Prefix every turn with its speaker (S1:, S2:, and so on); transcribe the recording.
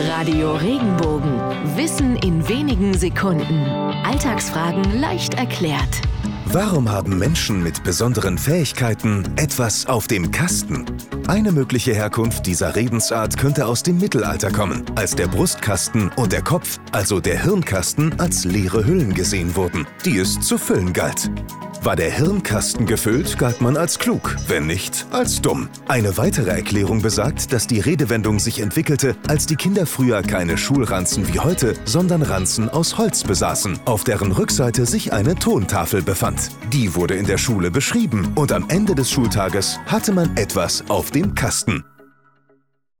S1: Radio Regenbogen. Wissen in wenigen Sekunden. Alltagsfragen leicht erklärt.
S2: Warum haben Menschen mit besonderen Fähigkeiten etwas auf dem Kasten? Eine mögliche Herkunft dieser Redensart könnte aus dem Mittelalter kommen, als der Brustkasten und der Kopf, also der Hirnkasten, als leere Hüllen gesehen wurden, die es zu füllen galt. War der Hirnkasten gefüllt, galt man als klug, wenn nicht, als dumm. Eine weitere Erklärung besagt, dass die Redewendung sich entwickelte, als die Kinder früher keine Schulranzen wie heute, sondern Ranzen aus Holz besaßen, auf deren Rückseite sich eine Tontafel befand. Die wurde in der Schule beschrieben und am Ende des Schultages hatte man etwas auf dem Kasten.